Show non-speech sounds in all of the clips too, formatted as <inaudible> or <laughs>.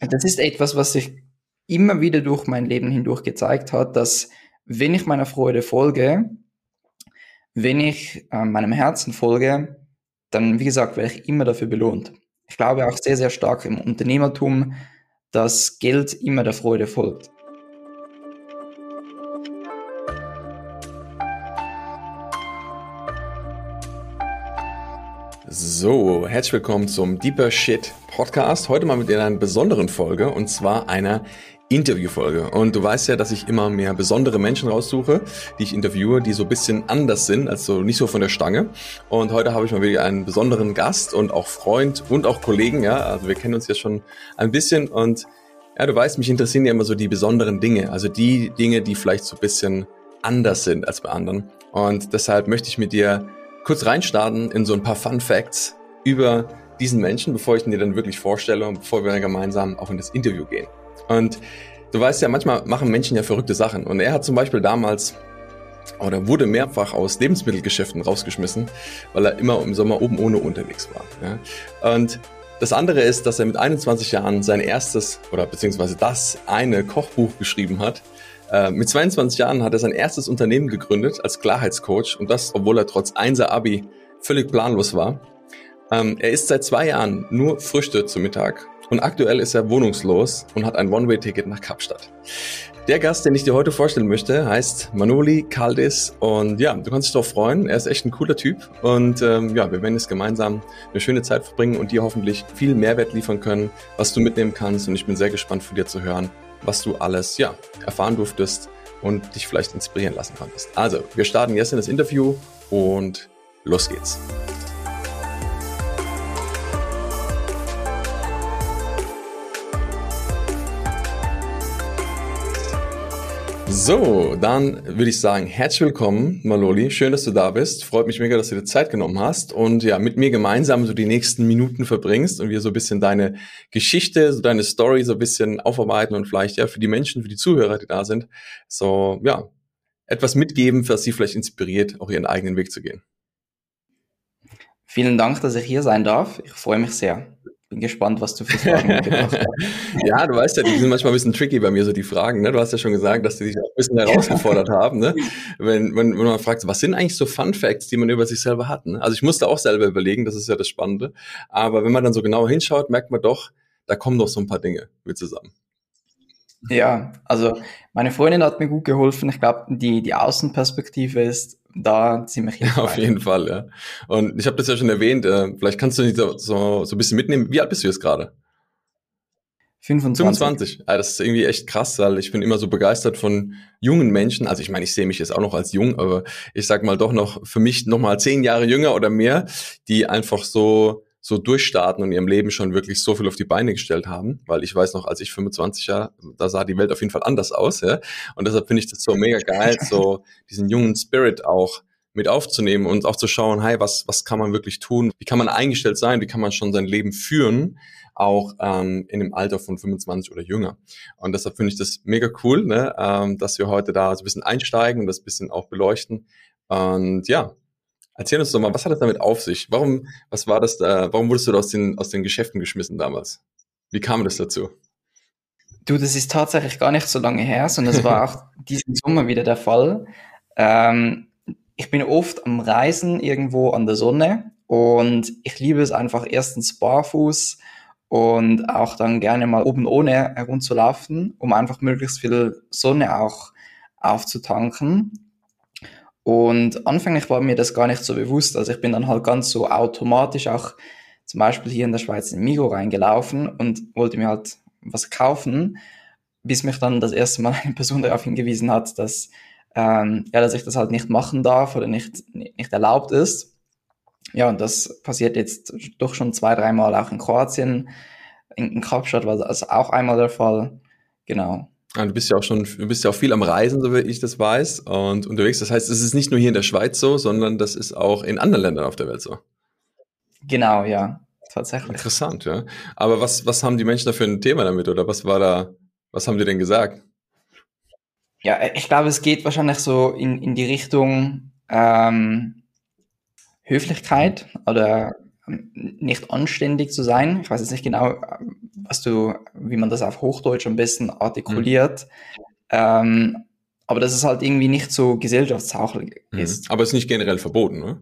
Das ist etwas, was sich immer wieder durch mein Leben hindurch gezeigt hat, dass wenn ich meiner Freude folge, wenn ich äh, meinem Herzen folge, dann, wie gesagt, werde ich immer dafür belohnt. Ich glaube auch sehr, sehr stark im Unternehmertum, dass Geld immer der Freude folgt. So, herzlich willkommen zum Deeper Shit Podcast. Heute mal mit einer besonderen Folge und zwar einer Interviewfolge. Und du weißt ja, dass ich immer mehr besondere Menschen raussuche, die ich interviewe, die so ein bisschen anders sind, also nicht so von der Stange. Und heute habe ich mal wieder einen besonderen Gast und auch Freund und auch Kollegen, ja. Also wir kennen uns jetzt schon ein bisschen und ja, du weißt, mich interessieren ja immer so die besonderen Dinge, also die Dinge, die vielleicht so ein bisschen anders sind als bei anderen. Und deshalb möchte ich mit dir kurz reinstarten in so ein paar Fun Facts über diesen Menschen, bevor ich ihn dir dann wirklich vorstelle und bevor wir dann gemeinsam auch in das Interview gehen. Und du weißt ja, manchmal machen Menschen ja verrückte Sachen. Und er hat zum Beispiel damals oder wurde mehrfach aus Lebensmittelgeschäften rausgeschmissen, weil er immer im Sommer oben ohne unterwegs war. Ja. Und das andere ist, dass er mit 21 Jahren sein erstes oder beziehungsweise das eine Kochbuch geschrieben hat. Äh, mit 22 Jahren hat er sein erstes Unternehmen gegründet als Klarheitscoach und das, obwohl er trotz 1 Abi völlig planlos war. Ähm, er isst seit zwei Jahren nur Früchte zum Mittag und aktuell ist er wohnungslos und hat ein One-Way-Ticket nach Kapstadt. Der Gast, den ich dir heute vorstellen möchte, heißt Manoli Kaldis und ja, du kannst dich darauf freuen. Er ist echt ein cooler Typ und ähm, ja, wir werden jetzt gemeinsam eine schöne Zeit verbringen und dir hoffentlich viel Mehrwert liefern können, was du mitnehmen kannst und ich bin sehr gespannt von dir zu hören, was du alles ja erfahren durftest und dich vielleicht inspirieren lassen konntest. Also, wir starten jetzt in das Interview und los geht's. So, dann würde ich sagen, herzlich willkommen, Maloli. Schön, dass du da bist. Freut mich mega, dass du dir Zeit genommen hast und ja, mit mir gemeinsam so die nächsten Minuten verbringst und wir so ein bisschen deine Geschichte, so deine Story so ein bisschen aufarbeiten und vielleicht ja für die Menschen, für die Zuhörer, die da sind, so, ja, etwas mitgeben, was sie vielleicht inspiriert, auch ihren eigenen Weg zu gehen. Vielen Dank, dass ich hier sein darf. Ich freue mich sehr bin gespannt, was du für Fragen mitgebracht hast. <laughs> ja, du weißt ja, die sind manchmal ein bisschen tricky bei mir, so die Fragen. Ne? Du hast ja schon gesagt, dass die sich auch ein bisschen herausgefordert haben. Ne? Wenn, wenn, wenn man fragt, was sind eigentlich so Fun Facts, die man über sich selber hat? Ne? Also ich musste auch selber überlegen, das ist ja das Spannende. Aber wenn man dann so genauer hinschaut, merkt man doch, da kommen doch so ein paar Dinge mit zusammen. Ja, also meine Freundin hat mir gut geholfen. Ich glaube, die, die Außenperspektive ist da ziemlich hilfreich. <laughs> Auf jeden Fall, ja. Und ich habe das ja schon erwähnt, äh, vielleicht kannst du nicht so, so, so ein bisschen mitnehmen. Wie alt bist du jetzt gerade? 25. 25. Ja, das ist irgendwie echt krass, weil ich bin immer so begeistert von jungen Menschen. Also ich meine, ich sehe mich jetzt auch noch als jung, aber ich sag mal doch noch für mich noch mal zehn Jahre jünger oder mehr, die einfach so so durchstarten und ihrem Leben schon wirklich so viel auf die Beine gestellt haben, weil ich weiß noch, als ich 25 war, da sah die Welt auf jeden Fall anders aus, ja. Und deshalb finde ich das so mega geil, so diesen jungen Spirit auch mit aufzunehmen und auch zu schauen, hey, was, was kann man wirklich tun? Wie kann man eingestellt sein? Wie kann man schon sein Leben führen? Auch ähm, in dem Alter von 25 oder jünger. Und deshalb finde ich das mega cool, ne, ähm, dass wir heute da so ein bisschen einsteigen und das ein bisschen auch beleuchten. Und ja, Erzähl uns doch mal, was hat das damit auf sich? Warum, was war das da, warum wurdest du da aus den, aus den Geschäften geschmissen damals? Wie kam das dazu? Du, das ist tatsächlich gar nicht so lange her, sondern es war <laughs> auch diesen Sommer wieder der Fall. Ähm, ich bin oft am Reisen irgendwo an der Sonne und ich liebe es einfach erstens barfuß und auch dann gerne mal oben ohne herumzulaufen, um einfach möglichst viel Sonne auch aufzutanken. Und anfänglich war mir das gar nicht so bewusst. Also ich bin dann halt ganz so automatisch auch zum Beispiel hier in der Schweiz in Migo reingelaufen und wollte mir halt was kaufen, bis mich dann das erste Mal <laughs> eine Person darauf hingewiesen hat, dass, ähm, ja, dass ich das halt nicht machen darf oder nicht, nicht erlaubt ist. Ja, und das passiert jetzt doch schon zwei, dreimal auch in Kroatien. In, in Kapstadt war das auch einmal der Fall. Genau. Ja, du bist ja auch schon, du bist ja auch viel am Reisen, so wie ich das weiß, und unterwegs. Das heißt, es ist nicht nur hier in der Schweiz so, sondern das ist auch in anderen Ländern auf der Welt so. Genau, ja, tatsächlich. Interessant, ja. Aber was, was haben die Menschen da für ein Thema damit oder was war da, was haben die denn gesagt? Ja, ich glaube, es geht wahrscheinlich so in, in die Richtung ähm, Höflichkeit oder nicht anständig zu sein. Ich weiß jetzt nicht genau, was du, wie man das auf Hochdeutsch am besten artikuliert. Mhm. Ähm, aber dass es halt irgendwie nicht so gesellschaftstauglich mhm. ist. Aber es ist nicht generell verboten, ne?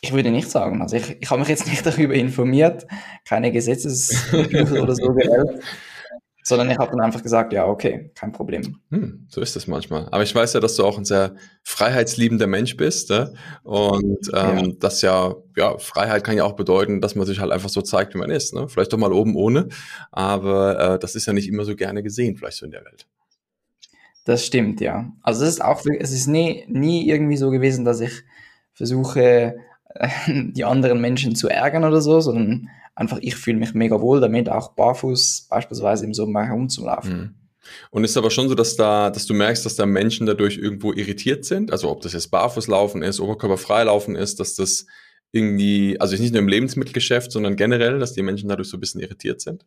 Ich würde nicht sagen. Also ich, ich habe mich jetzt nicht <laughs> darüber informiert, keine Gesetzesbücher oder so <laughs> gewählt, sondern ich habe dann einfach gesagt, ja, okay, kein Problem. Hm, so ist das manchmal. Aber ich weiß ja, dass du auch ein sehr freiheitsliebender Mensch bist. Ne? Und ähm, ja. das ja, ja, Freiheit kann ja auch bedeuten, dass man sich halt einfach so zeigt, wie man ist. Ne? Vielleicht doch mal oben ohne. Aber äh, das ist ja nicht immer so gerne gesehen, vielleicht so in der Welt. Das stimmt, ja. Also es ist auch, es ist nie, nie irgendwie so gewesen, dass ich versuche, <laughs> die anderen Menschen zu ärgern oder so, sondern einfach ich fühle mich mega wohl damit, auch barfuß beispielsweise im Sommer herumzulaufen. Mhm. Und ist aber schon so, dass da, dass du merkst, dass da Menschen dadurch irgendwo irritiert sind? Also ob das jetzt Barfußlaufen ist, Oberkörperfrei laufen ist, dass das irgendwie, also nicht nur im Lebensmittelgeschäft, sondern generell, dass die Menschen dadurch so ein bisschen irritiert sind?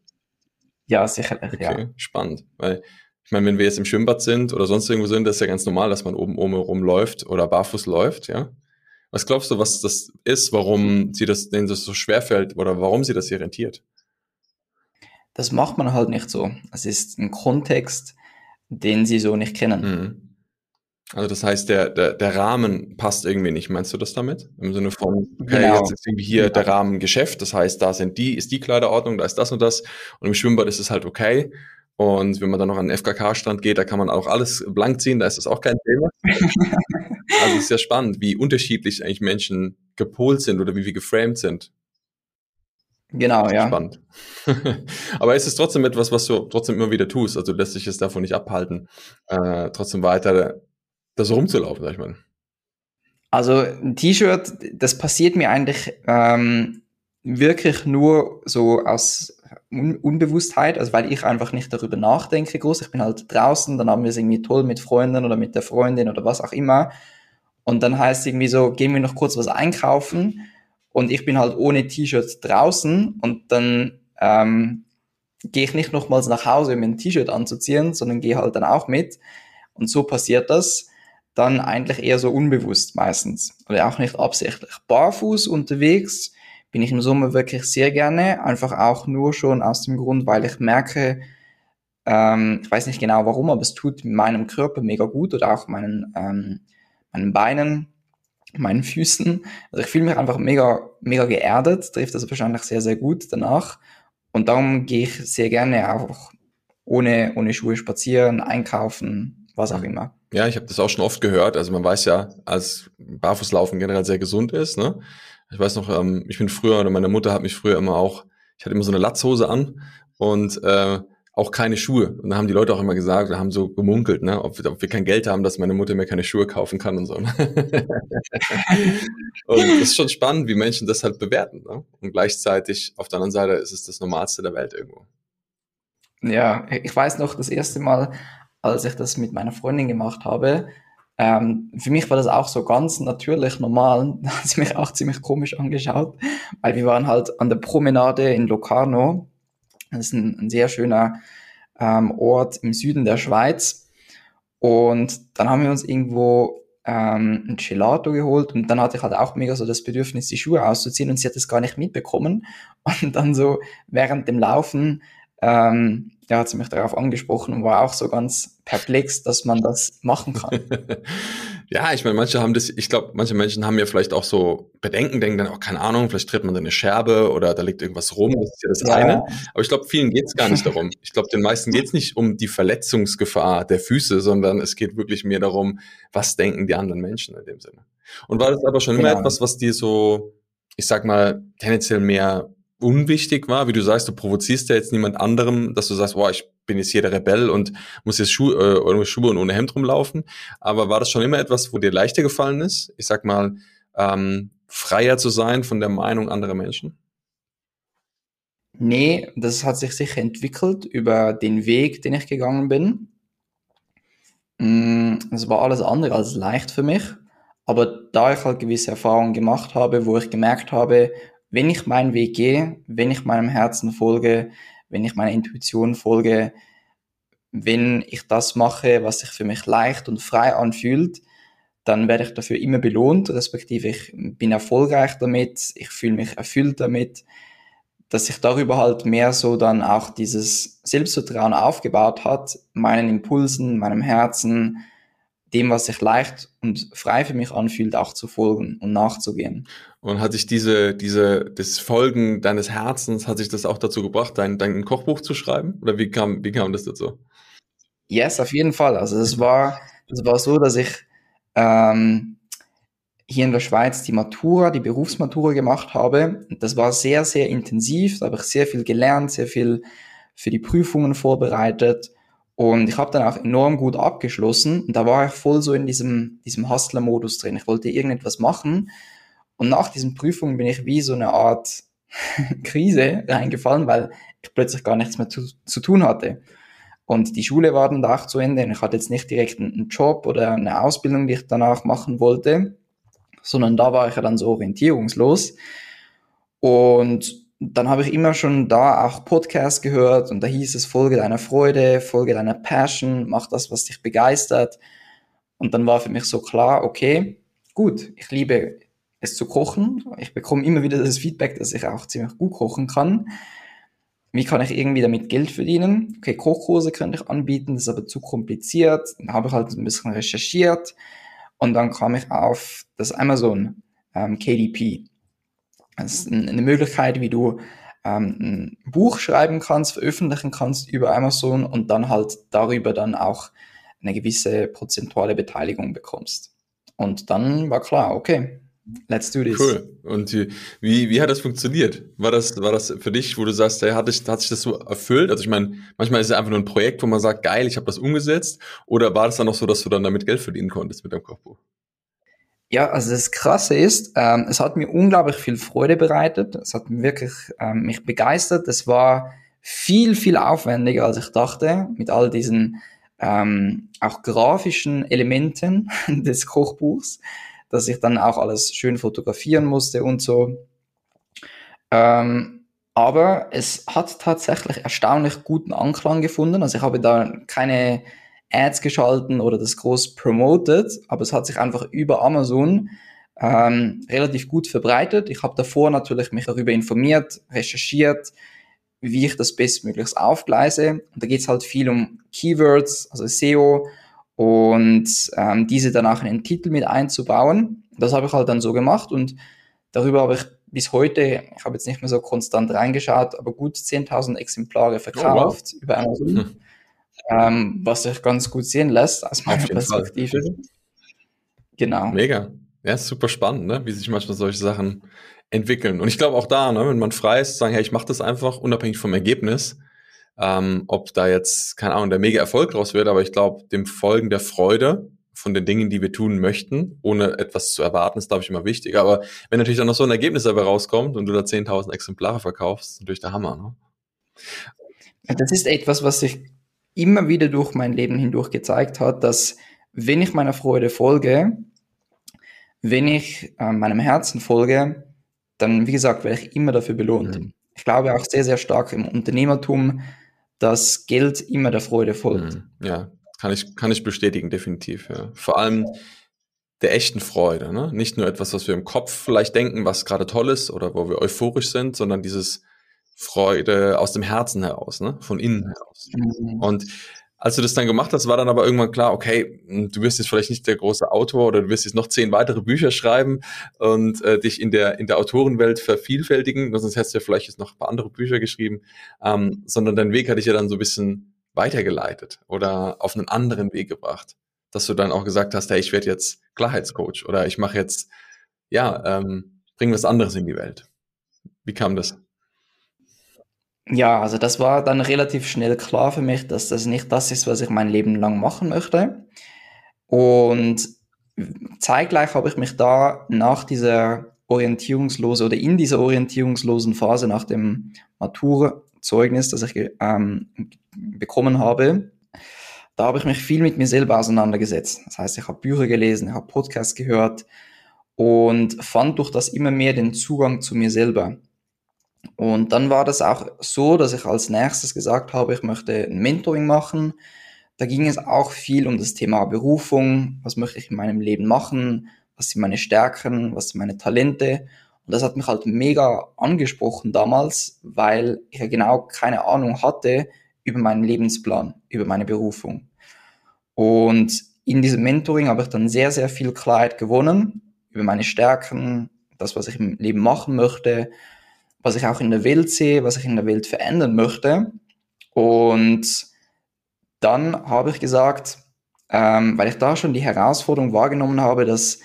Ja, sicherlich, okay, ja. spannend. Weil ich meine, wenn wir jetzt im Schwimmbad sind oder sonst irgendwo sind, das ist ja ganz normal, dass man oben oben rumläuft oder barfuß läuft, ja. Was glaubst du, was das ist, warum sie das, denen das so schwer fällt oder warum sie das irritiert? Das macht man halt nicht so. Es ist ein Kontext, den sie so nicht kennen. Mhm. Also das heißt, der, der, der Rahmen passt irgendwie nicht. Meinst du das damit? Im Sinne von, okay, genau. jetzt ist irgendwie hier der Rahmen Geschäft. Das heißt, da sind die, ist die Kleiderordnung, da ist das und das. Und im Schwimmbad ist es halt okay. Und wenn man dann noch an den FKK-Stand geht, da kann man auch alles blank ziehen, da ist das auch kein Thema. <laughs> also es ist ja spannend, wie unterschiedlich eigentlich Menschen gepolt sind oder wie wir geframed sind. Genau, ja. Spannend. <laughs> Aber ist es trotzdem etwas, was du trotzdem immer wieder tust? Also lässt sich es davon nicht abhalten, äh, trotzdem weiter da so rumzulaufen, sag ich mal. Also ein T-Shirt, das passiert mir eigentlich ähm, wirklich nur so aus Un Unbewusstheit, also weil ich einfach nicht darüber nachdenke groß. Ich bin halt draußen, dann haben wir es irgendwie toll mit Freunden oder mit der Freundin oder was auch immer. Und dann heißt es irgendwie so, gehen wir noch kurz was einkaufen. Und ich bin halt ohne T-Shirt draußen und dann ähm, gehe ich nicht nochmals nach Hause, um ein T-Shirt anzuziehen, sondern gehe halt dann auch mit. Und so passiert das dann eigentlich eher so unbewusst meistens. Oder auch nicht absichtlich. Barfuß unterwegs bin ich im Sommer wirklich sehr gerne, einfach auch nur schon aus dem Grund, weil ich merke, ähm, ich weiß nicht genau warum, aber es tut meinem Körper mega gut oder auch meinen, ähm, meinen Beinen, meinen Füßen. Also ich fühle mich einfach mega, mega geerdet, trifft das wahrscheinlich sehr, sehr gut danach. Und darum gehe ich sehr gerne auch ohne, ohne Schuhe spazieren, einkaufen, was auch immer. Ja, ich habe das auch schon oft gehört. Also man weiß ja, als Barfußlaufen generell sehr gesund ist, ne? Ich weiß noch, ähm, ich bin früher, oder meine Mutter hat mich früher immer auch, ich hatte immer so eine Latzhose an und äh, auch keine Schuhe. Und da haben die Leute auch immer gesagt, da haben so gemunkelt, ne, ob, wir, ob wir kein Geld haben, dass meine Mutter mir keine Schuhe kaufen kann und so. Ne? <laughs> und das ist schon spannend, wie Menschen das halt bewerten. Ne? Und gleichzeitig auf der anderen Seite ist es das Normalste der Welt irgendwo. Ja, ich weiß noch, das erste Mal, als ich das mit meiner Freundin gemacht habe, ähm, für mich war das auch so ganz natürlich normal. <laughs> Da hat sie mich auch ziemlich komisch angeschaut, weil wir waren halt an der Promenade in Locarno. Das ist ein, ein sehr schöner ähm, Ort im Süden der Schweiz. Und dann haben wir uns irgendwo ähm, ein Gelato geholt und dann hatte ich halt auch mega so das Bedürfnis, die Schuhe auszuziehen und sie hat das gar nicht mitbekommen. <laughs> Und dann so während dem Laufen ähm, ja, hat sie mich darauf angesprochen und war auch so ganz perplex, dass man das machen kann. <laughs> ja, ich meine, manche haben das, ich glaube, manche Menschen haben ja vielleicht auch so Bedenken, denken dann auch, keine Ahnung, vielleicht tritt man da eine Scherbe oder da liegt irgendwas rum, das ist ja das ja. eine. Aber ich glaube, vielen geht es gar nicht darum. Ich glaube, den meisten geht es nicht um die Verletzungsgefahr der Füße, sondern es geht wirklich mehr darum, was denken die anderen Menschen in dem Sinne. Und war das aber schon immer genau. etwas, was dir so, ich sag mal, tendenziell mehr unwichtig war, wie du sagst, du provozierst ja jetzt niemand anderem, dass du sagst, boah, ich bin jetzt hier der Rebell und muss jetzt Schuhe, äh, ohne Schuhe und ohne Hemd rumlaufen. Aber war das schon immer etwas, wo dir leichter gefallen ist? Ich sag mal, ähm, freier zu sein von der Meinung anderer Menschen? Nee, das hat sich sicher entwickelt über den Weg, den ich gegangen bin. Mm, es war alles andere als leicht für mich. Aber da ich halt gewisse Erfahrungen gemacht habe, wo ich gemerkt habe, wenn ich meinen Weg gehe, wenn ich meinem Herzen folge, wenn ich meiner Intuition folge, wenn ich das mache, was sich für mich leicht und frei anfühlt, dann werde ich dafür immer belohnt, respektive ich bin erfolgreich damit, ich fühle mich erfüllt damit, dass sich darüber halt mehr so dann auch dieses Selbstvertrauen aufgebaut hat, meinen Impulsen, meinem Herzen, dem, was sich leicht und frei für mich anfühlt, auch zu folgen und nachzugehen. Und hat sich diese, diese, das Folgen deines Herzens, hat sich das auch dazu gebracht, dein, dein Kochbuch zu schreiben? Oder wie kam, wie kam das dazu? Yes, auf jeden Fall. Also es war, es war so, dass ich ähm, hier in der Schweiz die Matura, die Berufsmatura gemacht habe. Das war sehr, sehr intensiv. Da habe ich sehr viel gelernt, sehr viel für die Prüfungen vorbereitet. Und ich habe dann auch enorm gut abgeschlossen. Und da war ich voll so in diesem, diesem Hustler-Modus drin. Ich wollte irgendetwas machen. Und nach diesen Prüfungen bin ich wie so eine Art <laughs> Krise reingefallen, weil ich plötzlich gar nichts mehr zu, zu tun hatte. Und die Schule war dann da auch zu Ende. Und ich hatte jetzt nicht direkt einen Job oder eine Ausbildung, die ich danach machen wollte, sondern da war ich ja dann so orientierungslos. Und dann habe ich immer schon da auch Podcasts gehört und da hieß es, folge deiner Freude, folge deiner Passion, mach das, was dich begeistert. Und dann war für mich so klar, okay, gut, ich liebe es zu kochen. Ich bekomme immer wieder das Feedback, dass ich auch ziemlich gut kochen kann. Wie kann ich irgendwie damit Geld verdienen? Okay, Kochkurse könnte ich anbieten, das ist aber zu kompliziert. Dann habe ich halt ein bisschen recherchiert und dann kam ich auf das Amazon ähm, KDP. Das ist eine Möglichkeit, wie du ähm, ein Buch schreiben kannst, veröffentlichen kannst über Amazon und dann halt darüber dann auch eine gewisse prozentuale Beteiligung bekommst. Und dann war klar, okay, let's do this. Cool. Und wie, wie hat das funktioniert? War das, war das für dich, wo du sagst, hey, hat, dich, hat sich das so erfüllt? Also ich meine, manchmal ist es einfach nur ein Projekt, wo man sagt, geil, ich habe das umgesetzt. Oder war das dann auch so, dass du dann damit Geld verdienen konntest mit deinem Kochbuch? Ja, also das Krasse ist, ähm, es hat mir unglaublich viel Freude bereitet. Es hat wirklich ähm, mich begeistert. Es war viel, viel aufwendiger, als ich dachte, mit all diesen ähm, auch grafischen Elementen <laughs> des Kochbuchs, dass ich dann auch alles schön fotografieren musste und so. Ähm, aber es hat tatsächlich erstaunlich guten Anklang gefunden. Also ich habe da keine Ads geschalten oder das groß promoted, aber es hat sich einfach über Amazon ähm, relativ gut verbreitet. Ich habe davor natürlich mich darüber informiert, recherchiert, wie ich das bestmöglichst aufgleise. Und da geht es halt viel um Keywords, also SEO und ähm, diese danach in den Titel mit einzubauen. Das habe ich halt dann so gemacht und darüber habe ich bis heute, ich habe jetzt nicht mehr so konstant reingeschaut, aber gut 10.000 Exemplare verkauft oh, wow. über Amazon. Hm <laughs> ähm, was sich ganz gut sehen lässt aus meiner Perspektive. Fall. Genau. Mega. Ja, super spannend, ne? wie sich manchmal solche Sachen entwickeln. Und ich glaube auch da, ne, wenn man frei ist, sagen, hey, ich mache das einfach unabhängig vom Ergebnis, ähm, ob da jetzt, keine Ahnung, der mega Erfolg draus wird, aber ich glaube, dem Folgen der Freude von den Dingen, die wir tun möchten, ohne etwas zu erwarten, ist, glaube ich, immer wichtig. Aber wenn natürlich dann noch so ein Ergebnis dabei rauskommt und du da 10.000 Exemplare verkaufst, ist natürlich der Hammer. Ne? Das ist etwas, was ich immer wieder durch mein Leben hindurch gezeigt hat, dass wenn ich meiner Freude folge, wenn ich äh, meinem Herzen folge, dann, wie gesagt, werde ich immer dafür belohnt. Mhm. Ich glaube auch sehr, sehr stark im Unternehmertum, dass Geld immer der Freude folgt. Mhm. Ja, kann ich, kann ich bestätigen, definitiv. Ja. Vor allem der echten Freude. Ne? Nicht nur etwas, was wir im Kopf vielleicht denken, was gerade toll ist oder wo wir euphorisch sind, sondern dieses Freude aus dem Herzen heraus, ne? von innen heraus. Mhm. Und als du das dann gemacht hast, war dann aber irgendwann klar, okay, hm, du wirst jetzt vielleicht nicht der große Autor oder du wirst jetzt noch zehn weitere Bücher schreiben und äh, dich in der, in der Autorenwelt vervielfältigen, sonst hättest du ja vielleicht jetzt noch ein paar andere Bücher geschrieben, ähm, sondern dein Weg hat dich ja dann so ein bisschen weitergeleitet oder auf einen anderen Weg gebracht, dass du dann auch gesagt hast, hey, ich werde jetzt Klarheitscoach oder ich mache jetzt, ja, ähm, bring was anderes in die Welt. Wie kam das? Ja, also das war dann relativ schnell klar für mich, dass das nicht das ist, was ich mein Leben lang machen möchte. Und zeitgleich habe ich mich da nach dieser orientierungslosen oder in dieser orientierungslosen Phase nach dem Maturzeugnis, das ich ähm, bekommen habe, da habe ich mich viel mit mir selber auseinandergesetzt. Das heißt, ich habe Bücher gelesen, ich habe Podcasts gehört und fand durch das immer mehr den Zugang zu mir selber. Und dann war das auch so, dass ich als nächstes gesagt habe, ich möchte ein Mentoring machen. da ging es auch viel um das Thema Berufung, was möchte ich in meinem Leben machen, was sind meine Stärken, was sind meine Talente. Und das hat mich halt mega angesprochen damals, weil ich ja genau keine Ahnung hatte über meinen Lebensplan, über meine Berufung. Und in diesem Mentoring habe ich dann sehr, sehr viel Klarheit gewonnen über meine Stärken, das, was ich im Leben machen möchte, was ich auch in der Welt sehe, was ich in der Welt verändern möchte. Und dann habe ich gesagt, ähm, weil ich da schon die Herausforderung wahrgenommen habe, dass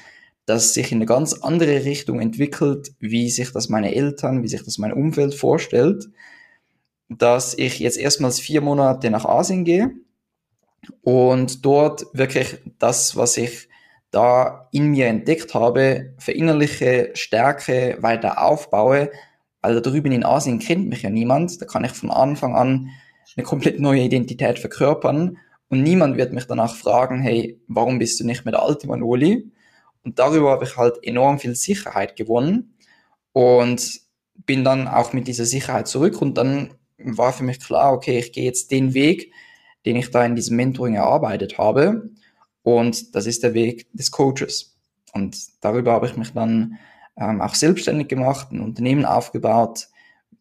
das sich in eine ganz andere Richtung entwickelt, wie sich das meine Eltern, wie sich das mein Umfeld vorstellt, dass ich jetzt erstmals vier Monate nach Asien gehe und dort wirklich das, was ich da in mir entdeckt habe, verinnerliche, stärke, weiter aufbaue, da drüben in Asien kennt mich ja niemand, da kann ich von Anfang an eine komplett neue Identität verkörpern und niemand wird mich danach fragen, hey, warum bist du nicht mehr der alte Manoli? Und darüber habe ich halt enorm viel Sicherheit gewonnen und bin dann auch mit dieser Sicherheit zurück und dann war für mich klar, okay, ich gehe jetzt den Weg, den ich da in diesem Mentoring erarbeitet habe und das ist der Weg des Coaches. Und darüber habe ich mich dann ähm, auch selbstständig gemacht, ein Unternehmen aufgebaut,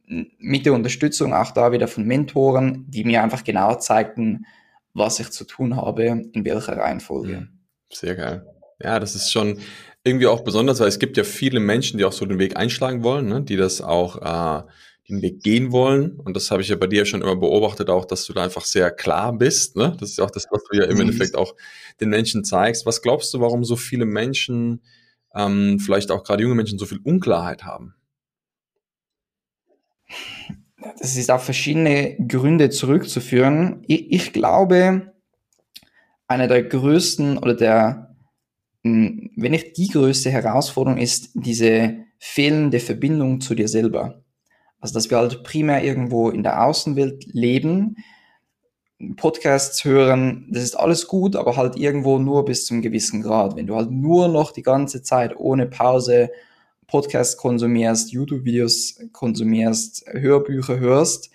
mit der Unterstützung auch da wieder von Mentoren, die mir einfach genau zeigten, was ich zu tun habe, in welcher Reihenfolge. Sehr geil. Ja, das ist schon irgendwie auch besonders, weil es gibt ja viele Menschen, die auch so den Weg einschlagen wollen, ne? die das auch äh, den Weg gehen wollen. Und das habe ich ja bei dir schon immer beobachtet, auch, dass du da einfach sehr klar bist. Ne? Das ist ja auch das, was du ja im mhm. Endeffekt auch den Menschen zeigst. Was glaubst du, warum so viele Menschen, ähm, vielleicht auch gerade junge Menschen, so viel Unklarheit haben? Das ist auf verschiedene Gründe zurückzuführen. Ich, ich glaube, einer der größten oder der hm, wenn nicht die größte Herausforderung ist, diese fehlende Verbindung zu dir selber. Also, dass wir halt primär irgendwo in der Außenwelt leben, Podcasts hören, das ist alles gut, aber halt irgendwo nur bis zum gewissen Grad. Wenn du halt nur noch die ganze Zeit ohne Pause Podcasts konsumierst, YouTube-Videos konsumierst, Hörbücher hörst,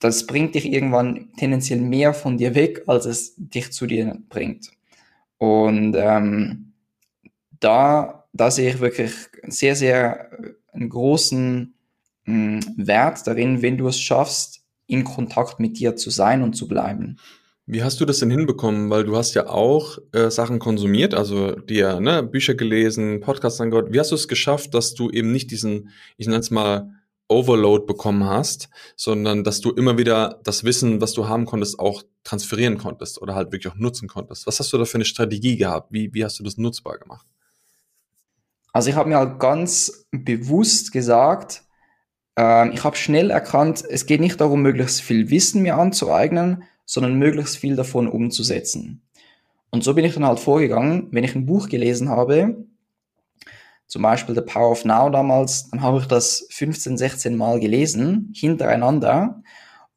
das bringt dich irgendwann tendenziell mehr von dir weg, als es dich zu dir bringt. Und ähm, da, da sehe ich wirklich sehr, sehr äh, einen großen mh, hm, Wert darin, wenn du es schaffst, in Kontakt mit dir zu sein und zu bleiben. Wie hast du das denn hinbekommen? Weil du hast ja auch äh, Sachen konsumiert, also dir ne, Bücher gelesen, Podcasts angehört. Wie hast du es geschafft, dass du eben nicht diesen, ich nenne es mal, Overload bekommen hast, sondern dass du immer wieder das Wissen, was du haben konntest, auch transferieren konntest oder halt wirklich auch nutzen konntest. Was hast du da für eine Strategie gehabt? Wie, wie hast du das nutzbar gemacht? Also ich habe mir halt ganz bewusst gesagt, äh, ich habe schnell erkannt, es geht nicht darum, möglichst viel Wissen mir anzueignen, sondern möglichst viel davon umzusetzen. Und so bin ich dann halt vorgegangen, wenn ich ein Buch gelesen habe, zum Beispiel The Power of Now damals, dann habe ich das 15, 16 Mal gelesen, hintereinander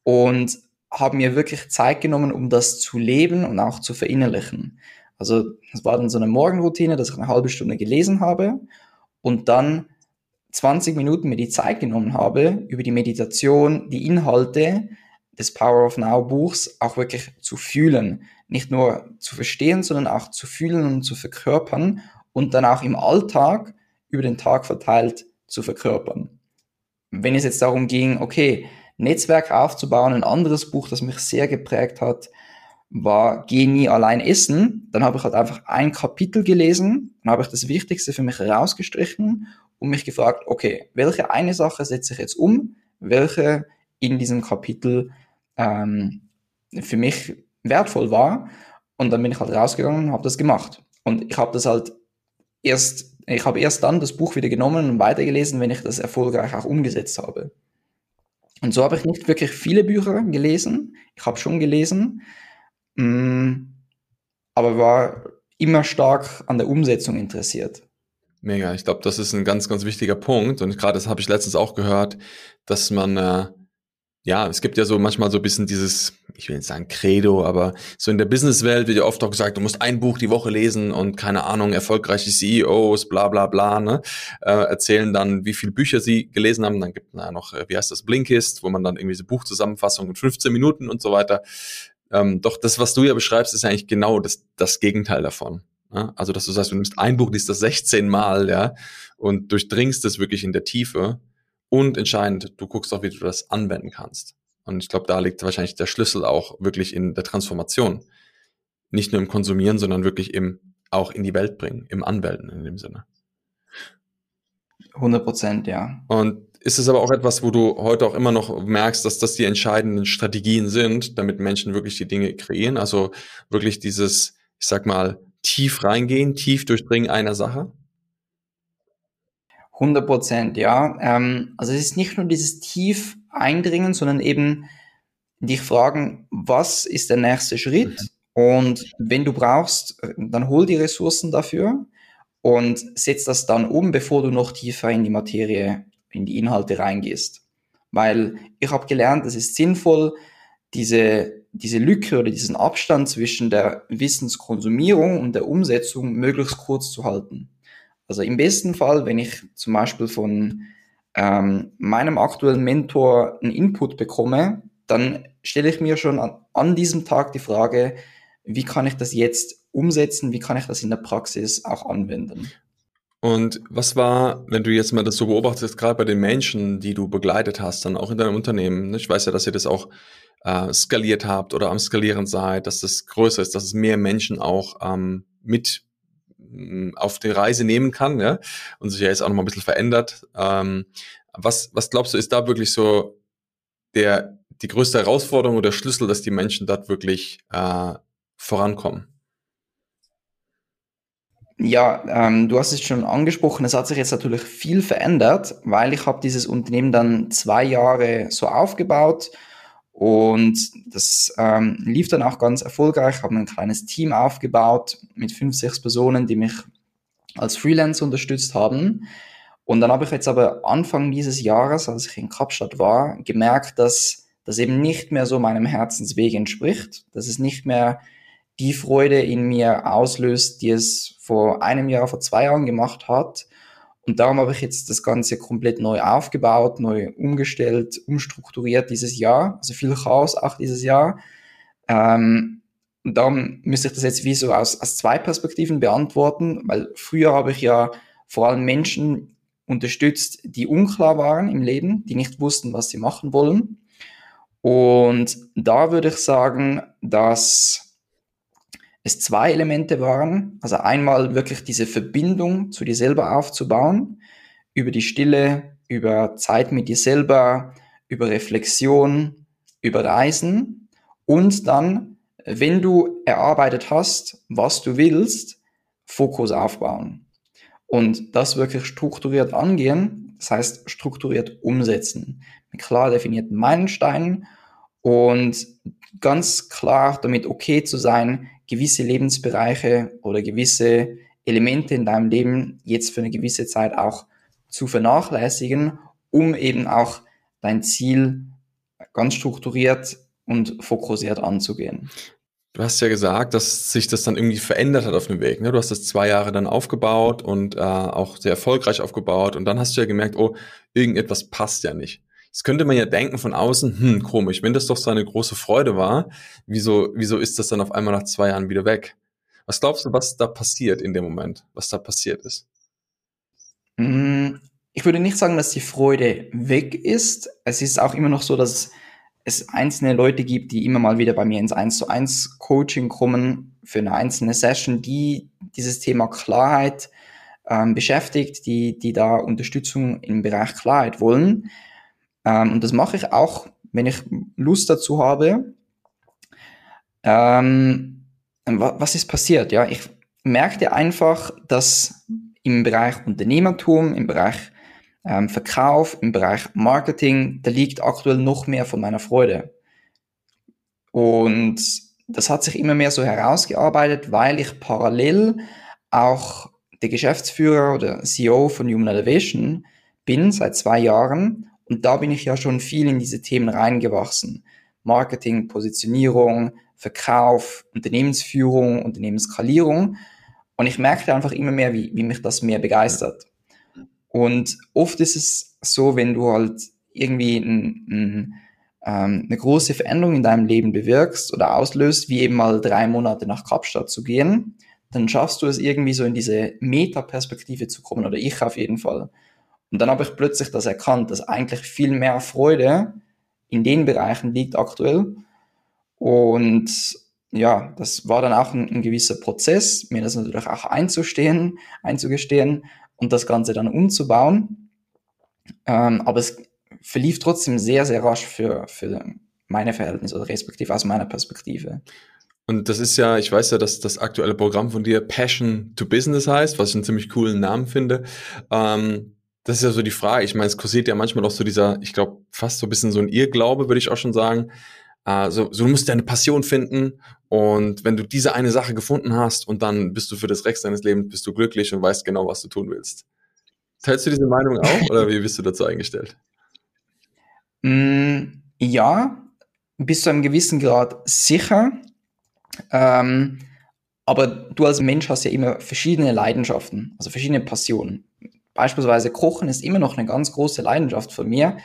und habe mir wirklich Zeit genommen, um das zu leben und auch zu verinnerlichen. Also es war dann so eine Morgenroutine, dass ich eine halbe Stunde gelesen habe und dann 20 Minuten mir die Zeit genommen habe, über die Meditation, die Inhalte des Power of Now Buchs auch wirklich zu fühlen. Nicht nur zu verstehen, sondern auch zu fühlen und zu verkörpern und dann auch im Alltag über den Tag verteilt zu verkörpern. Wenn es jetzt darum ging, okay, Netzwerk aufzubauen, ein anderes Buch, das mich sehr geprägt hat, war Geh nie allein essen. Dann habe ich halt einfach ein Kapitel gelesen, dann habe ich das Wichtigste für mich herausgestrichen und mich gefragt, okay, welche eine Sache setze ich jetzt um, welche in diesem Kapitel ähm, für mich wertvoll war. Und dann bin ich halt rausgegangen und habe das gemacht. Und ich habe das halt erst ich habe erst dann das Buch wieder genommen und weitergelesen, wenn ich das erfolgreich auch umgesetzt habe. Und so habe ich nicht wirklich viele Bücher gelesen. Ich habe schon gelesen, mm, aber war immer stark an der Umsetzung interessiert. Mega, ich glaube, das ist ein ganz, ganz wichtiger Punkt. Und gerade das habe ich letztens auch gehört, dass man äh, ja, es gibt ja so manchmal so ein bisschen dieses, ich will nicht sagen Credo, aber so in der Businesswelt wird ja oft auch gesagt, du musst ein Buch die Woche lesen und keine Ahnung, erfolgreiche CEOs, bla bla bla, ne, äh, erzählen dann, wie viele Bücher sie gelesen haben. Dann gibt es noch, äh, wie heißt das, Blinkist, wo man dann irgendwie so Buchzusammenfassung in 15 Minuten und so weiter ähm, doch das, was du ja beschreibst, ist eigentlich genau das, das Gegenteil davon. Ja? Also, dass du sagst, du nimmst ein Buch, liest das 16 Mal, ja, und durchdringst es wirklich in der Tiefe. Und entscheidend, du guckst auch, wie du das anwenden kannst. Und ich glaube, da liegt wahrscheinlich der Schlüssel auch wirklich in der Transformation. Nicht nur im Konsumieren, sondern wirklich im auch in die Welt bringen, im Anwenden in dem Sinne. 100 Prozent, ja. Und ist es aber auch etwas, wo du heute auch immer noch merkst, dass das die entscheidenden Strategien sind, damit Menschen wirklich die Dinge kreieren? Also wirklich dieses, ich sag mal, tief reingehen, tief durchdringen einer Sache? 100 Prozent, ja. Ähm, also es ist nicht nur dieses tief eindringen, sondern eben dich fragen, was ist der nächste Schritt? Mhm. Und wenn du brauchst, dann hol die Ressourcen dafür und setz das dann um, bevor du noch tiefer in die Materie, in die Inhalte reingehst. Weil ich habe gelernt, es ist sinnvoll, diese, diese Lücke oder diesen Abstand zwischen der Wissenskonsumierung und der Umsetzung möglichst kurz zu halten. Also im besten Fall, wenn ich zum Beispiel von ähm, meinem aktuellen Mentor einen Input bekomme, dann stelle ich mir schon an, an diesem Tag die Frage, wie kann ich das jetzt umsetzen, wie kann ich das in der Praxis auch anwenden. Und was war, wenn du jetzt mal das so beobachtest, gerade bei den Menschen, die du begleitet hast, dann auch in deinem Unternehmen? Ne? Ich weiß ja, dass ihr das auch äh, skaliert habt oder am Skalieren seid, dass das größer ist, dass es mehr Menschen auch ähm, mit mm, auf die Reise nehmen kann, ja, und sich ja jetzt auch noch mal ein bisschen verändert. Ähm, was, was glaubst du, ist da wirklich so der, die größte Herausforderung oder Schlüssel, dass die Menschen dort wirklich äh, vorankommen? Ja, ähm, du hast es schon angesprochen, es hat sich jetzt natürlich viel verändert, weil ich habe dieses Unternehmen dann zwei Jahre so aufgebaut und das ähm, lief dann auch ganz erfolgreich. Ich habe ein kleines Team aufgebaut mit fünf, sechs Personen, die mich als Freelancer unterstützt haben. Und dann habe ich jetzt aber Anfang dieses Jahres, als ich in Kapstadt war, gemerkt, dass das eben nicht mehr so meinem Herzensweg entspricht, dass es nicht mehr die Freude in mir auslöst, die es vor einem Jahr, vor zwei Jahren gemacht hat. Und darum habe ich jetzt das Ganze komplett neu aufgebaut, neu umgestellt, umstrukturiert dieses Jahr. Also viel Chaos auch dieses Jahr. Ähm, und darum müsste ich das jetzt wie so aus, aus zwei Perspektiven beantworten, weil früher habe ich ja vor allem Menschen unterstützt, die unklar waren im Leben, die nicht wussten, was sie machen wollen. Und da würde ich sagen, dass es zwei Elemente waren. Also einmal wirklich diese Verbindung zu dir selber aufzubauen, über die Stille, über Zeit mit dir selber, über Reflexion, über Reisen. Und dann, wenn du erarbeitet hast, was du willst, Fokus aufbauen. Und das wirklich strukturiert angehen, das heißt strukturiert umsetzen, mit klar definierten Meilensteinen und ganz klar damit okay zu sein, gewisse Lebensbereiche oder gewisse Elemente in deinem Leben jetzt für eine gewisse Zeit auch zu vernachlässigen, um eben auch dein Ziel ganz strukturiert und fokussiert anzugehen. Du hast ja gesagt, dass sich das dann irgendwie verändert hat auf dem Weg. Ne? Du hast das zwei Jahre dann aufgebaut und äh, auch sehr erfolgreich aufgebaut und dann hast du ja gemerkt, oh, irgendetwas passt ja nicht. Jetzt könnte man ja denken von außen, hm, komisch, wenn das doch so eine große Freude war, wieso, wieso ist das dann auf einmal nach zwei Jahren wieder weg? Was glaubst du, was da passiert in dem Moment, was da passiert ist? Mm, ich würde nicht sagen, dass die Freude weg ist. Es ist auch immer noch so, dass es einzelne Leute gibt, die immer mal wieder bei mir ins 1 zu 1 Coaching kommen für eine einzelne Session, die dieses Thema Klarheit ähm, beschäftigt, die, die da Unterstützung im Bereich Klarheit wollen. Ähm, und das mache ich auch, wenn ich Lust dazu habe. Ähm, was ist passiert? Ja, ich merkte einfach, dass im Bereich Unternehmertum, im Bereich ähm, Verkauf, im Bereich Marketing, da liegt aktuell noch mehr von meiner Freude. Und das hat sich immer mehr so herausgearbeitet, weil ich parallel auch der Geschäftsführer oder CEO von Human Elevation bin seit zwei Jahren und da bin ich ja schon viel in diese Themen reingewachsen. Marketing, Positionierung, Verkauf, Unternehmensführung, Unternehmensskalierung. Und ich merkte einfach immer mehr, wie, wie mich das mehr begeistert. Und oft ist es so, wenn du halt irgendwie ein, ein, ähm, eine große Veränderung in deinem Leben bewirkst oder auslöst, wie eben mal drei Monate nach Kapstadt zu gehen, dann schaffst du es irgendwie so in diese Metaperspektive zu kommen, oder ich auf jeden Fall. Und dann habe ich plötzlich das erkannt, dass eigentlich viel mehr Freude in den Bereichen liegt aktuell. Und ja, das war dann auch ein, ein gewisser Prozess, mir das natürlich auch einzustehen, einzugestehen und das Ganze dann umzubauen. Ähm, aber es verlief trotzdem sehr, sehr rasch für, für meine Verhältnisse oder respektive aus meiner Perspektive. Und das ist ja, ich weiß ja, dass das aktuelle Programm von dir Passion to Business heißt, was ich einen ziemlich coolen Namen finde. Ähm, das ist ja so die Frage. Ich meine, es kursiert ja manchmal auch so dieser, ich glaube, fast so ein bisschen so ein Irrglaube, würde ich auch schon sagen. Äh, so, so, du musst deine Passion finden und wenn du diese eine Sache gefunden hast und dann bist du für das Rest deines Lebens bist du glücklich und weißt genau, was du tun willst. Teilst du diese Meinung auch <laughs> oder wie bist du dazu eingestellt? Mm, ja, bis zu einem gewissen Grad sicher. Ähm, aber du als Mensch hast ja immer verschiedene Leidenschaften, also verschiedene Passionen. Beispielsweise Kochen ist immer noch eine ganz große Leidenschaft von mir,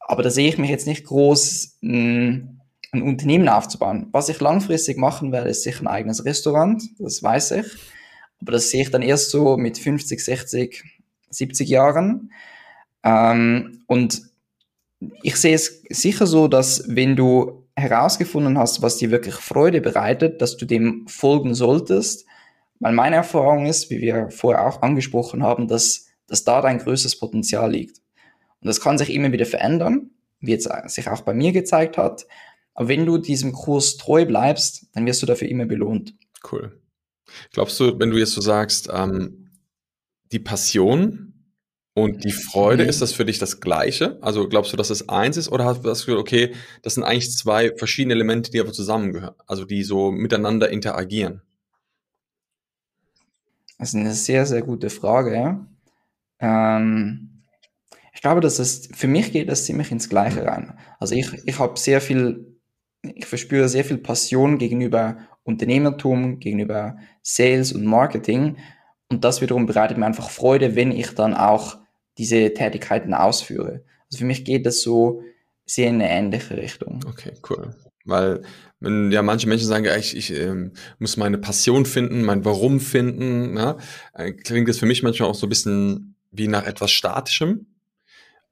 aber da sehe ich mich jetzt nicht groß, ein, ein Unternehmen aufzubauen. Was ich langfristig machen werde, ist sicher ein eigenes Restaurant, das weiß ich. Aber das sehe ich dann erst so mit 50, 60, 70 Jahren. Ähm, und ich sehe es sicher so, dass wenn du herausgefunden hast, was dir wirklich Freude bereitet, dass du dem folgen solltest. Weil meine Erfahrung ist, wie wir vorher auch angesprochen haben, dass, dass da dein größtes Potenzial liegt. Und das kann sich immer wieder verändern, wie jetzt sich auch bei mir gezeigt hat. Aber wenn du diesem Kurs treu bleibst, dann wirst du dafür immer belohnt. Cool. Glaubst du, wenn du jetzt so sagst, ähm, die Passion und die Freude, mhm. ist das für dich das Gleiche? Also glaubst du, dass es eins ist oder hast du das Gefühl, okay, das sind eigentlich zwei verschiedene Elemente, die aber zusammengehören, also die so miteinander interagieren? Das ist eine sehr, sehr gute Frage. Ähm, ich glaube, dass es, für mich geht das ziemlich ins Gleiche rein. Also ich, ich habe sehr viel, ich verspüre sehr viel Passion gegenüber Unternehmertum, gegenüber Sales und Marketing. Und das wiederum bereitet mir einfach Freude, wenn ich dann auch diese Tätigkeiten ausführe. Also für mich geht das so sehr in eine ähnliche Richtung. Okay, cool. Weil wenn ja manche Menschen sagen, ich, ich ähm, muss meine Passion finden, mein Warum finden, ja, äh, klingt das für mich manchmal auch so ein bisschen wie nach etwas Statischem.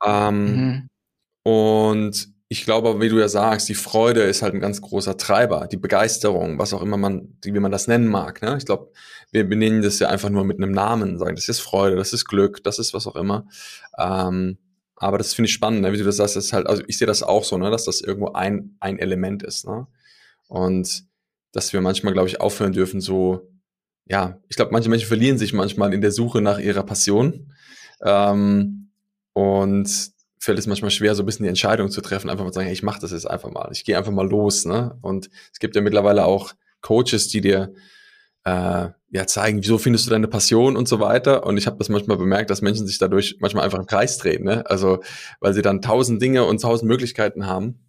Ähm, mhm. Und ich glaube, wie du ja sagst, die Freude ist halt ein ganz großer Treiber, die Begeisterung, was auch immer man, wie man das nennen mag. Ne? Ich glaube, wir benennen das ja einfach nur mit einem Namen, sagen, das ist Freude, das ist Glück, das ist was auch immer. Ähm, aber das finde ich spannend, ne? wie du das sagst, das ist halt, also ich sehe das auch so, ne? dass das irgendwo ein, ein Element ist. Ne? Und dass wir manchmal, glaube ich, aufhören dürfen, so, ja, ich glaube, manche Menschen verlieren sich manchmal in der Suche nach ihrer Passion. Ähm, und fällt es manchmal schwer, so ein bisschen die Entscheidung zu treffen, einfach mal zu sagen, hey, ich mache das jetzt einfach mal. Ich gehe einfach mal los. Ne? Und es gibt ja mittlerweile auch Coaches, die dir äh, ja zeigen, wieso findest du deine Passion und so weiter. Und ich habe das manchmal bemerkt, dass Menschen sich dadurch manchmal einfach im Kreis drehen. Ne? Also weil sie dann tausend Dinge und tausend Möglichkeiten haben,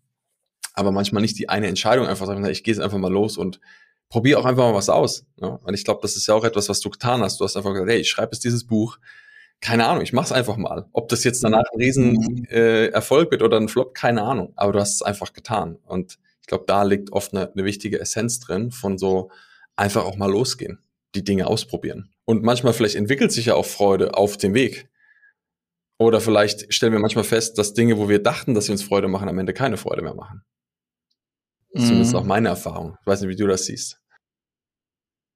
aber manchmal nicht die eine Entscheidung einfach sagen, ich gehe jetzt einfach mal los und probiere auch einfach mal was aus. Ne? Und ich glaube, das ist ja auch etwas, was du getan hast. Du hast einfach gesagt, hey, ich schreibe jetzt dieses Buch, keine Ahnung, ich mach's einfach mal. Ob das jetzt danach ein riesen mhm. äh, Erfolg wird oder ein Flop, keine Ahnung. Aber du hast es einfach getan. Und ich glaube, da liegt oft eine, eine wichtige Essenz drin von so einfach auch mal losgehen, die Dinge ausprobieren. Und manchmal vielleicht entwickelt sich ja auch Freude auf dem Weg. Oder vielleicht stellen wir manchmal fest, dass Dinge, wo wir dachten, dass sie uns Freude machen, am Ende keine Freude mehr machen. Das ist zumindest mhm. auch meine Erfahrung. Ich weiß nicht, wie du das siehst.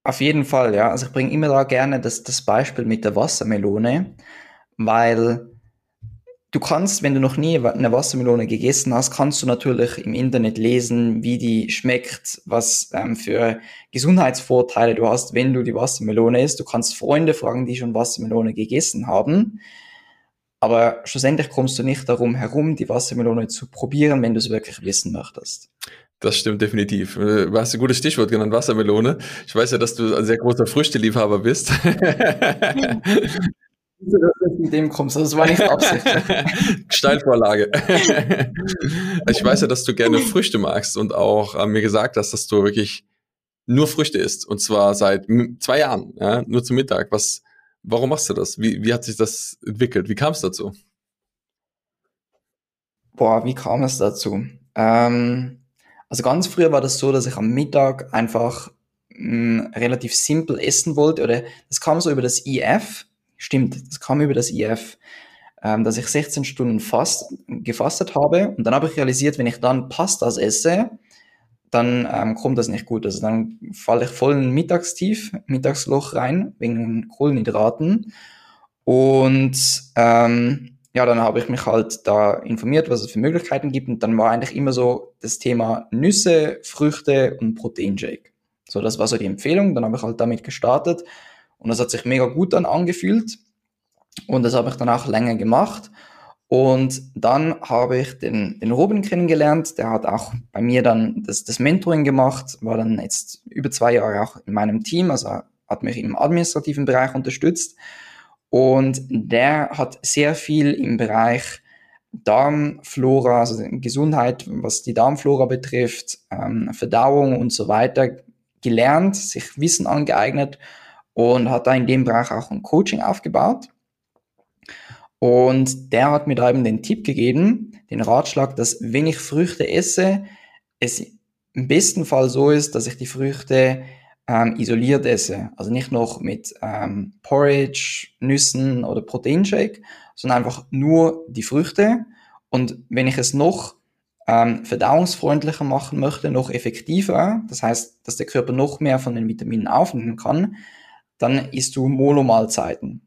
Auf jeden Fall, ja. Also ich bringe immer da gerne das, das Beispiel mit der Wassermelone, weil du kannst, wenn du noch nie eine Wassermelone gegessen hast, kannst du natürlich im Internet lesen, wie die schmeckt, was ähm, für Gesundheitsvorteile du hast, wenn du die Wassermelone isst. Du kannst Freunde fragen, die schon Wassermelone gegessen haben. Aber schlussendlich kommst du nicht darum herum, die Wassermelone zu probieren, wenn du es wirklich wissen möchtest. Das stimmt definitiv. Äh, du hast ein gutes Stichwort genannt, Wassermelone. Ich weiß ja, dass du ein sehr großer Früchteliebhaber bist. dass <laughs> du mit dem kommst, das war nicht Absicht. <laughs> Steilvorlage. <laughs> ich weiß ja, dass du gerne Früchte magst und auch äh, mir gesagt hast, dass du wirklich nur Früchte isst. Und zwar seit zwei Jahren, ja, nur zum Mittag. Was, warum machst du das? Wie, wie hat sich das entwickelt? Wie kam es dazu? Boah, wie kam es dazu? Ähm, also ganz früher war das so, dass ich am Mittag einfach mh, mm, relativ simpel essen wollte oder das kam so über das IF. Stimmt, das kam über das IF, ähm, dass ich 16 Stunden fast gefastet habe und dann habe ich realisiert, wenn ich dann Pastas esse, dann ähm, kommt das nicht gut. Also dann falle ich voll in Mittagstief, Mittagsloch rein wegen Kohlenhydraten und ähm, ja, dann habe ich mich halt da informiert, was es für Möglichkeiten gibt. Und dann war eigentlich immer so das Thema Nüsse, Früchte und Proteinshake. So, das war so die Empfehlung. Dann habe ich halt damit gestartet. Und das hat sich mega gut dann angefühlt. Und das habe ich dann auch länger gemacht. Und dann habe ich den, den Robin kennengelernt. Der hat auch bei mir dann das, das Mentoring gemacht, war dann jetzt über zwei Jahre auch in meinem Team, also hat mich im administrativen Bereich unterstützt. Und der hat sehr viel im Bereich Darmflora, also Gesundheit, was die Darmflora betrifft, ähm, Verdauung und so weiter gelernt, sich Wissen angeeignet und hat da in dem Bereich auch ein Coaching aufgebaut. Und der hat mir da eben den Tipp gegeben, den Ratschlag, dass wenn ich Früchte esse, es im besten Fall so ist, dass ich die Früchte ähm, isoliert esse. Also nicht noch mit ähm, Porridge, Nüssen oder Proteinshake, sondern einfach nur die Früchte. Und wenn ich es noch ähm, verdauungsfreundlicher machen möchte, noch effektiver, das heißt, dass der Körper noch mehr von den Vitaminen aufnehmen kann, dann isst du Monomahlzeiten.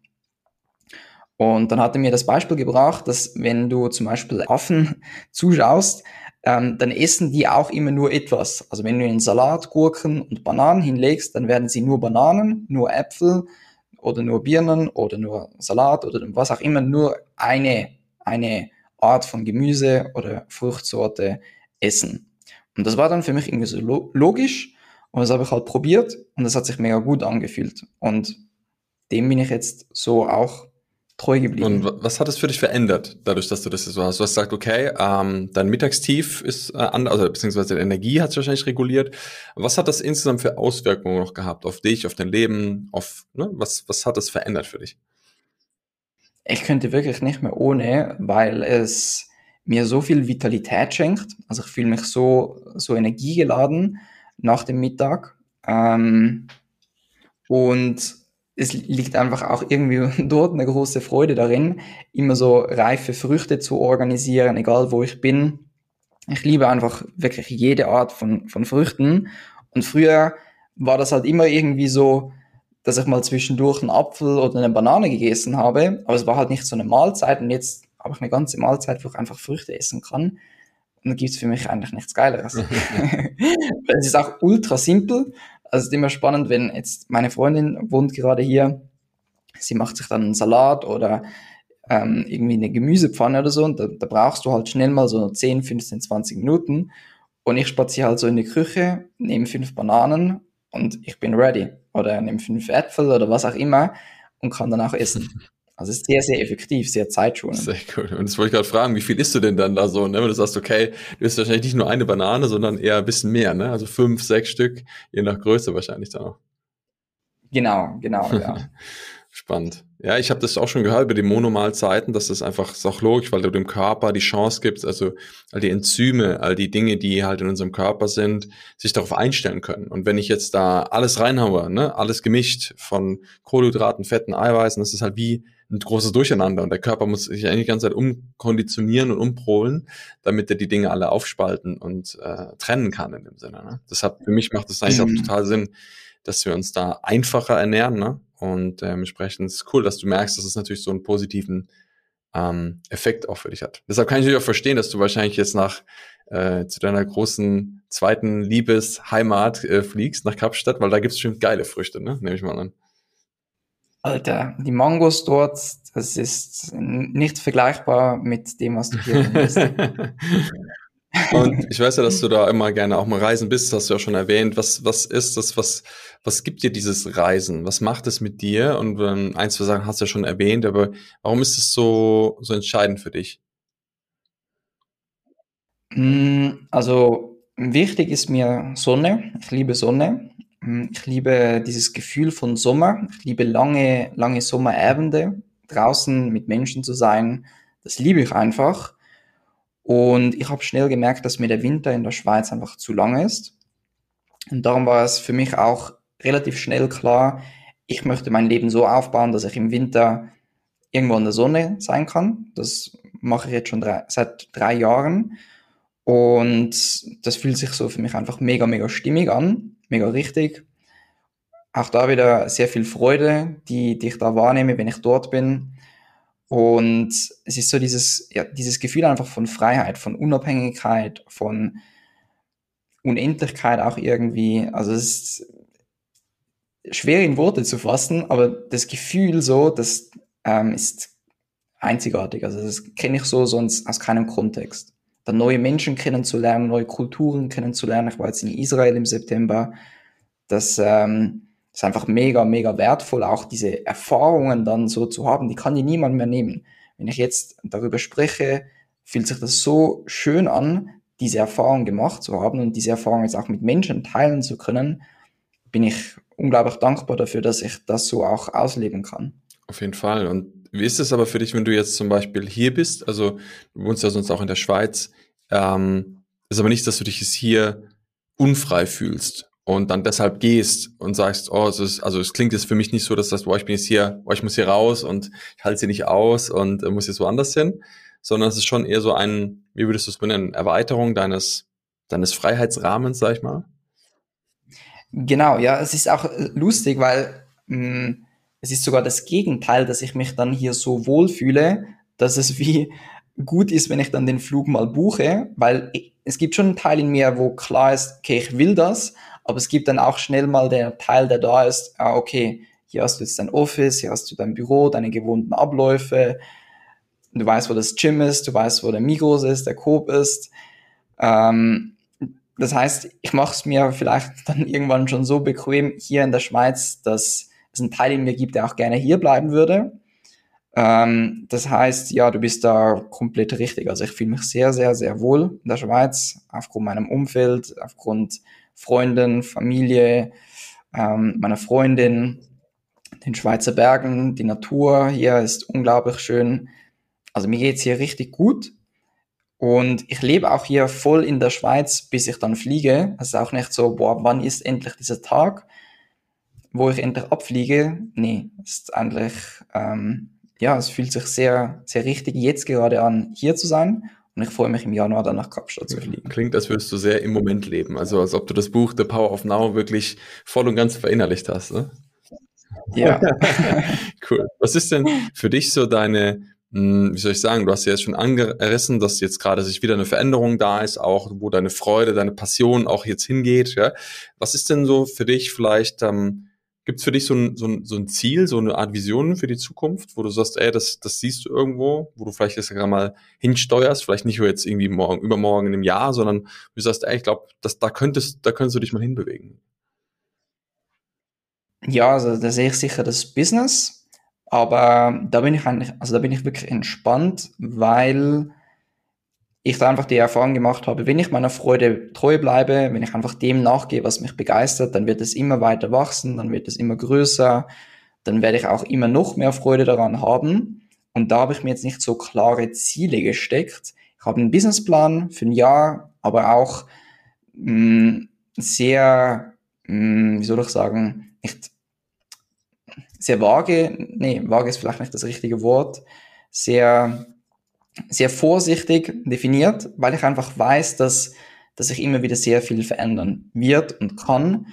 Und dann hat er mir das Beispiel gebracht, dass wenn du zum Beispiel Affen <laughs> zuschaust, ähm, dann essen die auch immer nur etwas. Also wenn du einen Salat, Gurken und Bananen hinlegst, dann werden sie nur Bananen, nur Äpfel oder nur Birnen oder nur Salat oder was auch immer, nur eine, eine Art von Gemüse oder Fruchtsorte essen. Und das war dann für mich irgendwie so logisch und das habe ich halt probiert und das hat sich mega gut angefühlt. Und dem bin ich jetzt so auch treu geblieben. Und was hat es für dich verändert, dadurch, dass du das so hast? Du hast gesagt, okay, ähm, dein Mittagstief ist äh, anders, also beziehungsweise die Energie hat es wahrscheinlich reguliert. Was hat das insgesamt für Auswirkungen noch gehabt auf dich, auf dein Leben, auf ne? was, was hat das verändert für dich? Ich könnte wirklich nicht mehr ohne, weil es mir so viel Vitalität schenkt. Also ich fühle mich so, so energiegeladen nach dem Mittag. Ähm, und es liegt einfach auch irgendwie <laughs> dort eine große Freude darin, immer so reife Früchte zu organisieren, egal wo ich bin. Ich liebe einfach wirklich jede Art von, von Früchten. Und früher war das halt immer irgendwie so, dass ich mal zwischendurch einen Apfel oder eine Banane gegessen habe, aber es war halt nicht so eine Mahlzeit und jetzt habe ich eine ganze Mahlzeit, wo ich einfach Früchte essen kann. Und da gibt's für mich eigentlich nichts Geileres. <laughs> <laughs> es ist auch ultra simpel also es ist immer spannend, wenn jetzt meine Freundin wohnt gerade hier, sie macht sich dann einen Salat oder ähm, irgendwie eine Gemüsepfanne oder so und da, da brauchst du halt schnell mal so 10, 15, 20 Minuten und ich spaziere halt so in die Küche, nehme fünf Bananen und ich bin ready oder nehme fünf Äpfel oder was auch immer und kann dann auch essen. <laughs> Also es ist sehr, sehr effektiv, sehr zeitschonend. Sehr cool. Und jetzt wollte ich gerade fragen, wie viel isst du denn dann da so, ne? Wenn du sagst, okay, du isst wahrscheinlich nicht nur eine Banane, sondern eher ein bisschen mehr, ne? Also fünf, sechs Stück, je nach Größe wahrscheinlich dann auch. Genau, genau, ja. <laughs> Spannend. Ja, ich habe das auch schon gehört über die Monomalzeiten, dass das einfach ist auch logisch, weil du dem Körper die Chance gibst, also all die Enzyme, all die Dinge, die halt in unserem Körper sind, sich darauf einstellen können. Und wenn ich jetzt da alles reinhaue, ne, alles gemischt von Kohlenhydraten, Fetten, Eiweißen, das ist halt wie ein großes Durcheinander und der Körper muss sich eigentlich die ganze Zeit umkonditionieren und umpolen, damit er die Dinge alle aufspalten und äh, trennen kann in dem Sinne. Ne? Deshalb für mich macht es eigentlich mhm. auch total Sinn, dass wir uns da einfacher ernähren. Ne? Und ähm, entsprechend ist es cool, dass du merkst, dass es natürlich so einen positiven ähm, Effekt auch für dich hat. Deshalb kann ich natürlich auch verstehen, dass du wahrscheinlich jetzt nach äh, zu deiner großen zweiten Liebesheimat äh, fliegst, nach Kapstadt, weil da gibt es schon geile Früchte, ne? Nehme ich mal an. Alter, die Mangos dort, das ist nicht vergleichbar mit dem, was du hier findest. <laughs> Und ich weiß ja, dass du da immer gerne auch mal reisen bist, hast du ja schon erwähnt. Was, was ist das, was, was gibt dir dieses Reisen? Was macht es mit dir? Und ähm, eins, zwei Sachen hast du ja schon erwähnt, aber warum ist es so, so entscheidend für dich? Mm, also, wichtig ist mir Sonne. Ich liebe Sonne. Mm, ich liebe dieses Gefühl von Sommer. Ich liebe lange, lange Sommerabende, draußen mit Menschen zu sein. Das liebe ich einfach. Und ich habe schnell gemerkt, dass mir der Winter in der Schweiz einfach zu lang ist. Und darum war es für mich auch relativ schnell klar, ich möchte mein Leben so aufbauen, dass ich im Winter irgendwo in der Sonne sein kann. Das mache ich jetzt schon drei, seit drei Jahren. Und das fühlt sich so für mich einfach mega, mega stimmig an, mega richtig. Auch da wieder sehr viel Freude, die, die ich da wahrnehme, wenn ich dort bin. Und es ist so dieses, ja, dieses Gefühl einfach von Freiheit, von Unabhängigkeit, von Unendlichkeit auch irgendwie. Also es ist schwer in Worte zu fassen, aber das Gefühl so, das ähm, ist einzigartig. Also das kenne ich so sonst aus keinem Kontext. Dann neue Menschen kennenzulernen, neue Kulturen kennenzulernen. Ich war jetzt in Israel im September. Das ähm, ist einfach mega, mega wertvoll, auch diese Erfahrungen dann so zu haben. Die kann dir niemand mehr nehmen. Wenn ich jetzt darüber spreche, fühlt sich das so schön an, diese Erfahrung gemacht zu haben und diese Erfahrung jetzt auch mit Menschen teilen zu können, bin ich unglaublich dankbar dafür, dass ich das so auch ausleben kann. Auf jeden Fall. Und wie ist es aber für dich, wenn du jetzt zum Beispiel hier bist? Also du wohnst ja sonst auch in der Schweiz. Ähm, ist aber nicht, dass du dich jetzt hier unfrei fühlst und dann deshalb gehst und sagst, oh, es ist, also es klingt jetzt für mich nicht so, dass das, boah, ich bin jetzt hier, boah, ich muss hier raus und ich halte sie nicht aus und äh, muss jetzt woanders hin, sondern es ist schon eher so ein, wie würdest du es benennen, Erweiterung deines, deines Freiheitsrahmens, sag ich mal? Genau, ja, es ist auch äh, lustig, weil mh, hm, es ist sogar das Gegenteil, dass ich mich dann hier so wohlfühle, dass es wie gut ist, wenn ich dann den Flug mal buche, weil es gibt schon einen Teil in mir, wo klar ist, okay, ich will das, aber es gibt dann auch schnell mal der Teil, der da ist, ah, okay, hier hast du jetzt dein Office, hier hast du dein Büro, deine gewohnten Abläufe, du weißt, wo das Gym ist, du weißt, wo der Migros ist, der Coop ist. Ähm, das heißt, ich mache es mir vielleicht <laughs> dann irgendwann schon so bequem hier in der Schweiz, dass es einen Teil in mir gibt, der auch gerne hier bleiben würde. Ähm, das heißt, ja, du bist da komplett richtig. Also ich fühle mich sehr, sehr, sehr wohl in der Schweiz, aufgrund meinem Umfeld, aufgrund Freunden, Familie, ähm, meiner Freundin, den Schweizer Bergen, die Natur hier ist unglaublich schön. Also mir geht's hier richtig gut. Und ich lebe auch hier voll in der Schweiz, bis ich dann fliege. Es ist auch nicht so, boah, wann ist endlich dieser Tag, wo ich endlich abfliege? Nee, ist eigentlich, ähm, ja, es fühlt sich sehr, sehr richtig jetzt gerade an, hier zu sein. Und ich freue mich im Januar dann nach Kapstadt zu fliegen. Klingt, als würdest du sehr im Moment leben. Also als ob du das Buch The Power of Now wirklich voll und ganz verinnerlicht hast. Ne? Ja. <laughs> cool. Was ist denn für dich so deine, hm, wie soll ich sagen, du hast ja jetzt schon angerissen, dass jetzt gerade sich wieder eine Veränderung da ist, auch wo deine Freude, deine Passion auch jetzt hingeht. Ja? Was ist denn so für dich vielleicht ähm, Gibt es für dich so ein, so, ein, so ein Ziel, so eine Art Vision für die Zukunft, wo du sagst, ey, das, das siehst du irgendwo, wo du vielleicht jetzt gerade mal hinsteuerst, vielleicht nicht nur jetzt irgendwie morgen, übermorgen in einem Jahr, sondern du sagst, ey, ich glaube, da könntest, da könntest du dich mal hinbewegen. Ja, also da sehe ich sicher das Business, aber da bin ich eigentlich, also da bin ich wirklich entspannt, weil ich da einfach die Erfahrung gemacht habe, wenn ich meiner Freude treu bleibe, wenn ich einfach dem nachgehe, was mich begeistert, dann wird es immer weiter wachsen, dann wird es immer größer, dann werde ich auch immer noch mehr Freude daran haben. Und da habe ich mir jetzt nicht so klare Ziele gesteckt. Ich habe einen Businessplan für ein Jahr, aber auch mh, mm, sehr, mh, mm, wie soll ich sagen, nicht sehr vage, nee, vage ist vielleicht nicht das richtige Wort, sehr sehr vorsichtig definiert, weil ich einfach weiß, dass, dass sich immer wieder sehr viel verändern wird und kann.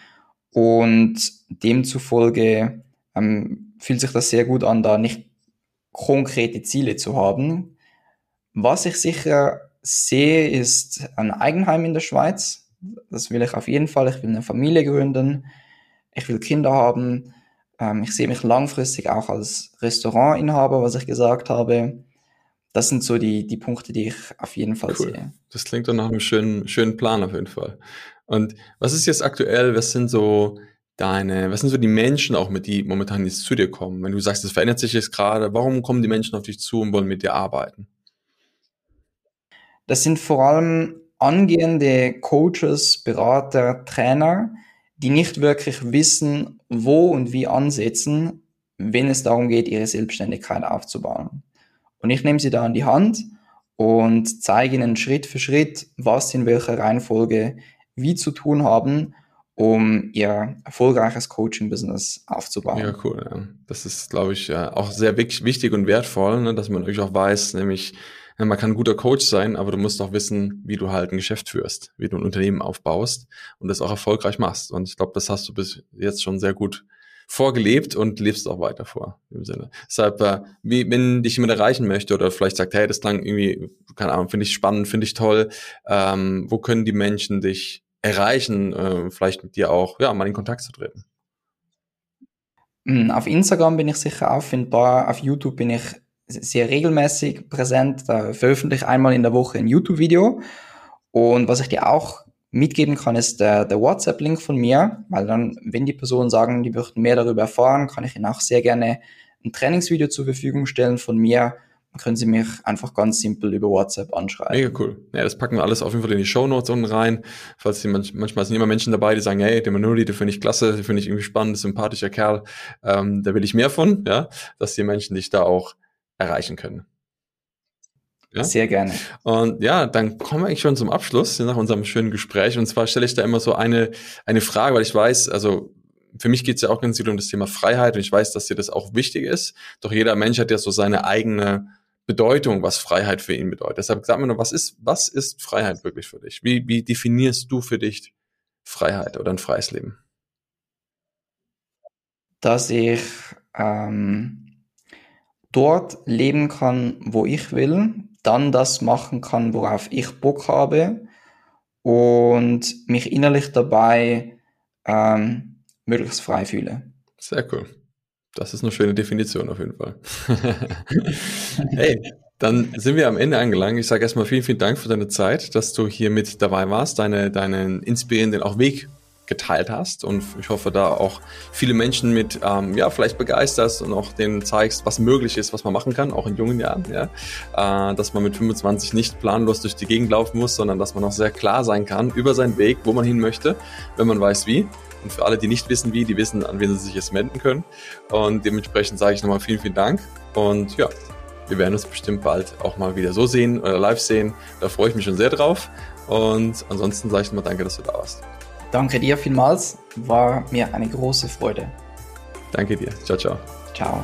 Und demzufolge ähm, fühlt sich das sehr gut an, da nicht konkrete Ziele zu haben. Was ich sicher sehe, ist ein Eigenheim in der Schweiz. Das will ich auf jeden Fall. Ich will eine Familie gründen. Ich will Kinder haben. Ähm, ich sehe mich langfristig auch als Restaurantinhaber, was ich gesagt habe das sind so die, die Punkte, die ich auf jeden Fall cool. sehe. Das klingt doch nach einem schönen, schönen Plan auf jeden Fall. Und was ist jetzt aktuell, was sind so deine, was sind so die Menschen auch, mit die momentan jetzt zu dir kommen? Wenn du sagst, es verändert sich jetzt gerade, warum kommen die Menschen auf dich zu und wollen mit dir arbeiten? Das sind vor allem angehende Coaches, Berater, Trainer, die nicht wirklich wissen, wo und wie ansetzen, wenn es darum geht, ihre Selbstständigkeit aufzubauen. Und ich nehme sie da an die Hand und zeige ihnen Schritt für Schritt, was in welcher Reihenfolge wie zu tun haben, um ihr erfolgreiches Coaching-Business aufzubauen. Ja, cool. Ja. Das ist, glaube ich, auch sehr wichtig und wertvoll, ne, dass man natürlich auch weiß, nämlich man kann ein guter Coach sein, aber du musst auch wissen, wie du halt ein Geschäft führst, wie du ein Unternehmen aufbaust und das auch erfolgreich machst. Und ich glaube, das hast du bis jetzt schon sehr gut vorgelebt und lebst auch weiter vor im Sinne. Deshalb, äh, wie, wenn dich jemand erreichen möchte oder vielleicht sagt, hey, das klang irgendwie, keine Ahnung, finde ich spannend, finde ich toll, ähm, wo können die Menschen dich erreichen, äh, vielleicht mit dir auch, ja, mal in Kontakt zu treten? Hm, auf Instagram bin ich sicher auffindbar, auf YouTube bin ich sehr regelmäßig präsent, da veröffentliche ich einmal in der Woche ein YouTube-Video. Und was ich dir auch mitgeben kann, ist der, der WhatsApp-Link von mir, weil dann, wenn die Personen sagen, die möchten mehr darüber erfahren, kann ich ihnen auch sehr gerne ein Trainingsvideo zur Verfügung stellen von mir. Dann können Sie mich einfach ganz simpel über WhatsApp anschreiben. Mega cool. Ja, das packen wir alles auf jeden Fall in die Show Notes unten rein. Falls die manch, manchmal sind immer Menschen dabei, die sagen, hey, der Manuri, den finde ich klasse, den finde ich irgendwie spannend, sympathischer Kerl, ähm, da will ich mehr von, ja, dass die Menschen dich da auch erreichen können. Ja? Sehr gerne. Und ja, dann kommen wir eigentlich schon zum Abschluss nach unserem schönen Gespräch. Und zwar stelle ich da immer so eine, eine Frage, weil ich weiß, also für mich geht es ja auch ganz viel um das Thema Freiheit und ich weiß, dass dir das auch wichtig ist. Doch jeder Mensch hat ja so seine eigene Bedeutung, was Freiheit für ihn bedeutet. Deshalb sag mir nur, was ist, was ist Freiheit wirklich für dich? Wie, wie definierst du für dich Freiheit oder ein freies Leben? Dass ich ähm, dort leben kann, wo ich will, dann das machen kann, worauf ich Bock habe und mich innerlich dabei ähm, möglichst frei fühle. Sehr cool. Das ist eine schöne Definition auf jeden Fall. <laughs> hey, dann sind wir am Ende angelangt. Ich sage erstmal vielen, vielen Dank für deine Zeit, dass du hier mit dabei warst, deine, deinen inspirierenden auch Weg geteilt hast und ich hoffe da auch viele Menschen mit, ähm, ja, vielleicht begeisterst und auch denen zeigst, was möglich ist, was man machen kann, auch in jungen Jahren, ja, äh, dass man mit 25 nicht planlos durch die Gegend laufen muss, sondern dass man auch sehr klar sein kann über seinen Weg, wo man hin möchte, wenn man weiß wie. Und für alle, die nicht wissen wie, die wissen, an wen sie sich jetzt wenden können. Und dementsprechend sage ich nochmal vielen, vielen Dank. Und ja, wir werden uns bestimmt bald auch mal wieder so sehen oder live sehen. Da freue ich mich schon sehr drauf. Und ansonsten sage ich nochmal danke, dass du da warst. Danke dir vielmals, war mir eine große Freude. Danke dir. Ciao, ciao. Ciao.